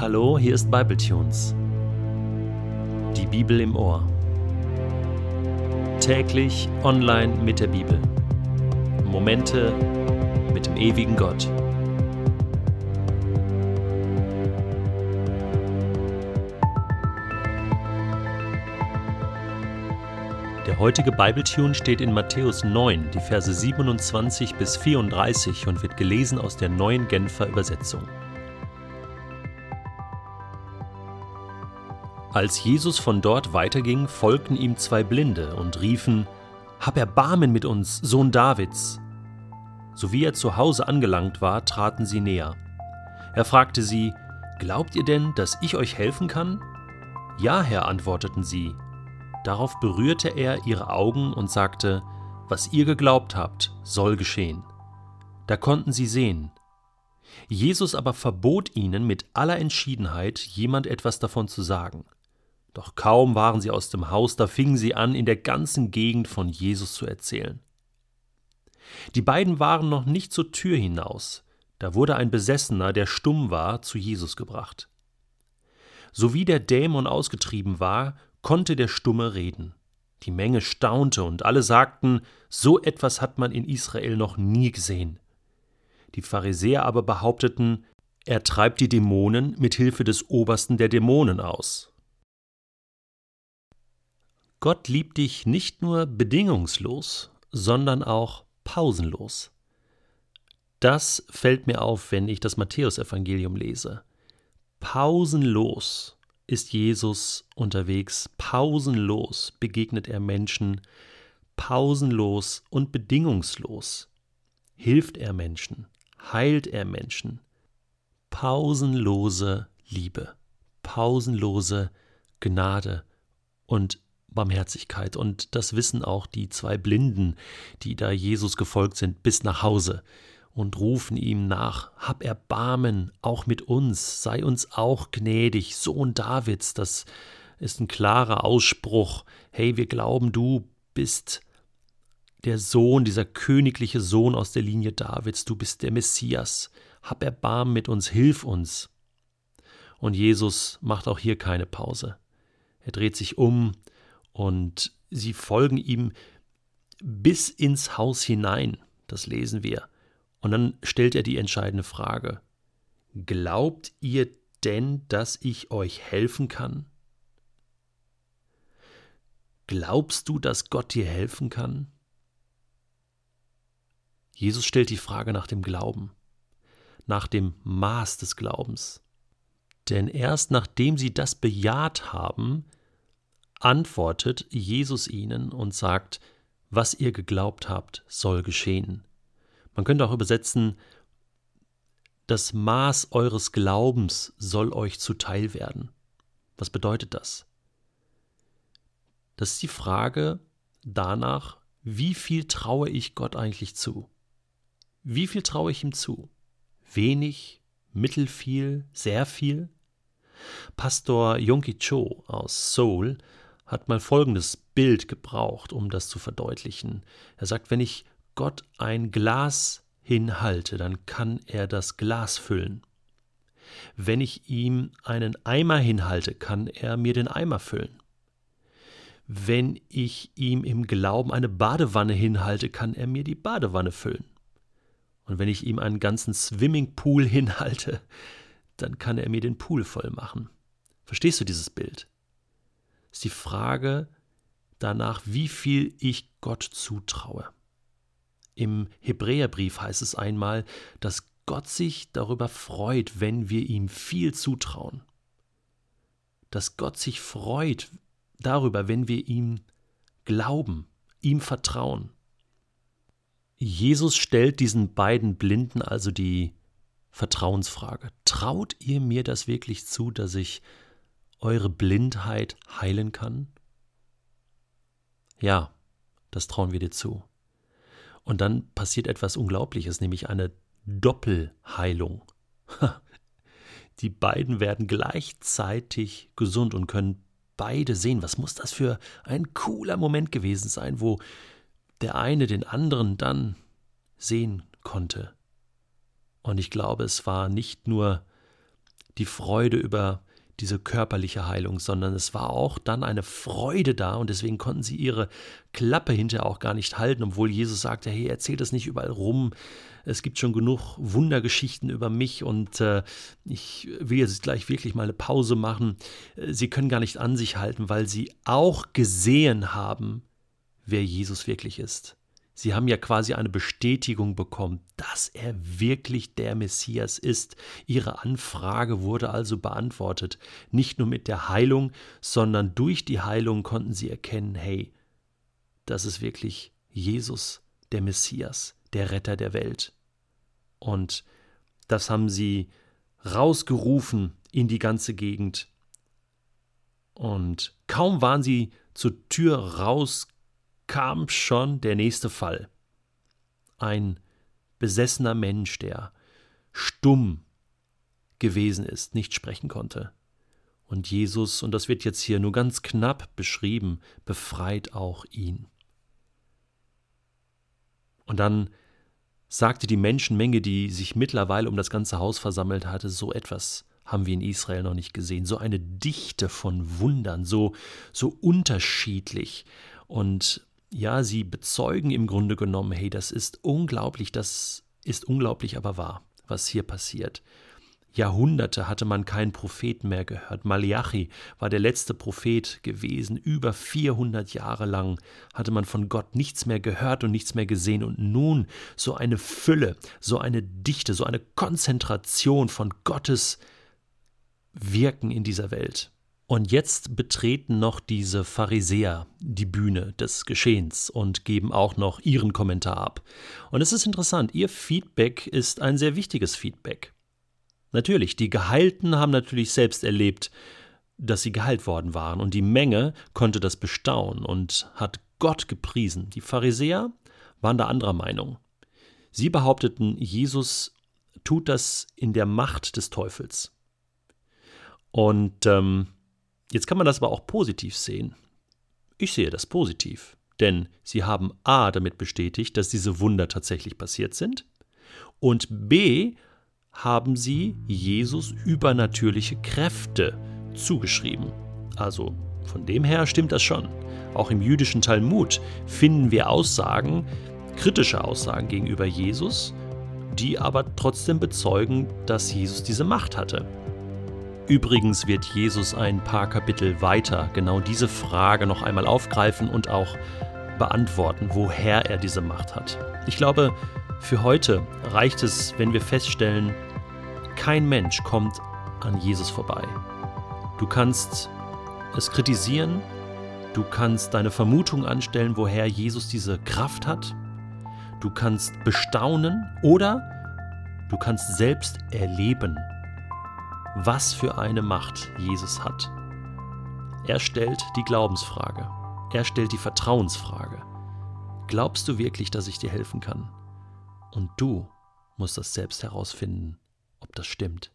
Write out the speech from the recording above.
Hallo, hier ist Bibletunes. Die Bibel im Ohr. Täglich online mit der Bibel. Momente mit dem ewigen Gott. Der heutige Bibletune steht in Matthäus 9, die Verse 27 bis 34 und wird gelesen aus der neuen Genfer Übersetzung. Als Jesus von dort weiterging, folgten ihm zwei Blinde und riefen, Hab Erbarmen mit uns, Sohn Davids. So wie er zu Hause angelangt war, traten sie näher. Er fragte sie, Glaubt ihr denn, dass ich euch helfen kann? Ja, Herr, antworteten sie. Darauf berührte er ihre Augen und sagte, Was ihr geglaubt habt, soll geschehen. Da konnten sie sehen. Jesus aber verbot ihnen mit aller Entschiedenheit, jemand etwas davon zu sagen. Doch kaum waren sie aus dem Haus, da fingen sie an, in der ganzen Gegend von Jesus zu erzählen. Die beiden waren noch nicht zur Tür hinaus, da wurde ein Besessener, der stumm war, zu Jesus gebracht. So wie der Dämon ausgetrieben war, konnte der Stumme reden. Die Menge staunte und alle sagten, so etwas hat man in Israel noch nie gesehen. Die Pharisäer aber behaupteten, er treibt die Dämonen mit Hilfe des Obersten der Dämonen aus. Gott liebt dich nicht nur bedingungslos, sondern auch pausenlos. Das fällt mir auf, wenn ich das Matthäusevangelium lese. Pausenlos ist Jesus unterwegs, pausenlos begegnet er Menschen, pausenlos und bedingungslos hilft er Menschen, heilt er Menschen. Pausenlose Liebe, pausenlose Gnade und Barmherzigkeit. Und das wissen auch die zwei Blinden, die da Jesus gefolgt sind, bis nach Hause und rufen ihm nach, Hab Erbarmen auch mit uns, sei uns auch gnädig, Sohn Davids. Das ist ein klarer Ausspruch. Hey, wir glauben, du bist der Sohn, dieser königliche Sohn aus der Linie Davids, du bist der Messias. Hab Erbarmen mit uns, hilf uns. Und Jesus macht auch hier keine Pause. Er dreht sich um, und sie folgen ihm bis ins Haus hinein. Das lesen wir. Und dann stellt er die entscheidende Frage. Glaubt ihr denn, dass ich euch helfen kann? Glaubst du, dass Gott dir helfen kann? Jesus stellt die Frage nach dem Glauben, nach dem Maß des Glaubens. Denn erst nachdem sie das bejaht haben, antwortet Jesus ihnen und sagt, was ihr geglaubt habt, soll geschehen. Man könnte auch übersetzen, das Maß eures Glaubens soll euch zuteil werden. Was bedeutet das? Das ist die Frage danach, wie viel traue ich Gott eigentlich zu? Wie viel traue ich ihm zu? Wenig, mittelfiel, sehr viel? Pastor Yongki Cho aus Seoul hat mal folgendes Bild gebraucht, um das zu verdeutlichen. Er sagt, wenn ich Gott ein Glas hinhalte, dann kann er das Glas füllen. Wenn ich ihm einen Eimer hinhalte, kann er mir den Eimer füllen. Wenn ich ihm im Glauben eine Badewanne hinhalte, kann er mir die Badewanne füllen. Und wenn ich ihm einen ganzen Swimmingpool hinhalte, dann kann er mir den Pool voll machen. Verstehst du dieses Bild? Ist die Frage danach, wie viel ich Gott zutraue. Im Hebräerbrief heißt es einmal, dass Gott sich darüber freut, wenn wir ihm viel zutrauen. Dass Gott sich freut darüber, wenn wir ihm glauben, ihm vertrauen. Jesus stellt diesen beiden Blinden also die Vertrauensfrage. Traut ihr mir das wirklich zu, dass ich eure Blindheit heilen kann? Ja, das trauen wir dir zu. Und dann passiert etwas Unglaubliches, nämlich eine Doppelheilung. Die beiden werden gleichzeitig gesund und können beide sehen. Was muss das für ein cooler Moment gewesen sein, wo der eine den anderen dann sehen konnte. Und ich glaube, es war nicht nur die Freude über diese körperliche Heilung, sondern es war auch dann eine Freude da und deswegen konnten sie ihre Klappe hinterher auch gar nicht halten, obwohl Jesus sagte, hey, erzählt das nicht überall rum, es gibt schon genug Wundergeschichten über mich und äh, ich will jetzt gleich wirklich mal eine Pause machen. Sie können gar nicht an sich halten, weil sie auch gesehen haben, wer Jesus wirklich ist. Sie haben ja quasi eine Bestätigung bekommen, dass er wirklich der Messias ist. Ihre Anfrage wurde also beantwortet. Nicht nur mit der Heilung, sondern durch die Heilung konnten sie erkennen, hey, das ist wirklich Jesus, der Messias, der Retter der Welt. Und das haben sie rausgerufen in die ganze Gegend. Und kaum waren sie zur Tür raus, kam schon der nächste Fall. Ein besessener Mensch, der stumm gewesen ist, nicht sprechen konnte. Und Jesus, und das wird jetzt hier nur ganz knapp beschrieben, befreit auch ihn. Und dann sagte die Menschenmenge, die sich mittlerweile um das ganze Haus versammelt hatte, so etwas haben wir in Israel noch nicht gesehen, so eine Dichte von Wundern, so so unterschiedlich und ja, sie bezeugen im Grunde genommen, hey, das ist unglaublich, das ist unglaublich, aber wahr, was hier passiert. Jahrhunderte hatte man keinen Propheten mehr gehört. Malachi war der letzte Prophet gewesen. Über 400 Jahre lang hatte man von Gott nichts mehr gehört und nichts mehr gesehen. Und nun so eine Fülle, so eine Dichte, so eine Konzentration von Gottes Wirken in dieser Welt. Und jetzt betreten noch diese Pharisäer die Bühne des Geschehens und geben auch noch ihren Kommentar ab. Und es ist interessant, ihr Feedback ist ein sehr wichtiges Feedback. Natürlich, die Geheilten haben natürlich selbst erlebt, dass sie geheilt worden waren, und die Menge konnte das bestaunen und hat Gott gepriesen. Die Pharisäer waren da anderer Meinung. Sie behaupteten, Jesus tut das in der Macht des Teufels. Und ähm, Jetzt kann man das aber auch positiv sehen. Ich sehe das positiv, denn sie haben a damit bestätigt, dass diese Wunder tatsächlich passiert sind und b haben sie Jesus übernatürliche Kräfte zugeschrieben. Also von dem her stimmt das schon. Auch im jüdischen Talmud finden wir Aussagen, kritische Aussagen gegenüber Jesus, die aber trotzdem bezeugen, dass Jesus diese Macht hatte. Übrigens wird Jesus ein paar Kapitel weiter genau diese Frage noch einmal aufgreifen und auch beantworten, woher er diese Macht hat. Ich glaube, für heute reicht es, wenn wir feststellen, kein Mensch kommt an Jesus vorbei. Du kannst es kritisieren, du kannst deine Vermutung anstellen, woher Jesus diese Kraft hat, du kannst bestaunen oder du kannst selbst erleben, was für eine Macht Jesus hat. Er stellt die Glaubensfrage. Er stellt die Vertrauensfrage. Glaubst du wirklich, dass ich dir helfen kann? Und du musst das selbst herausfinden, ob das stimmt.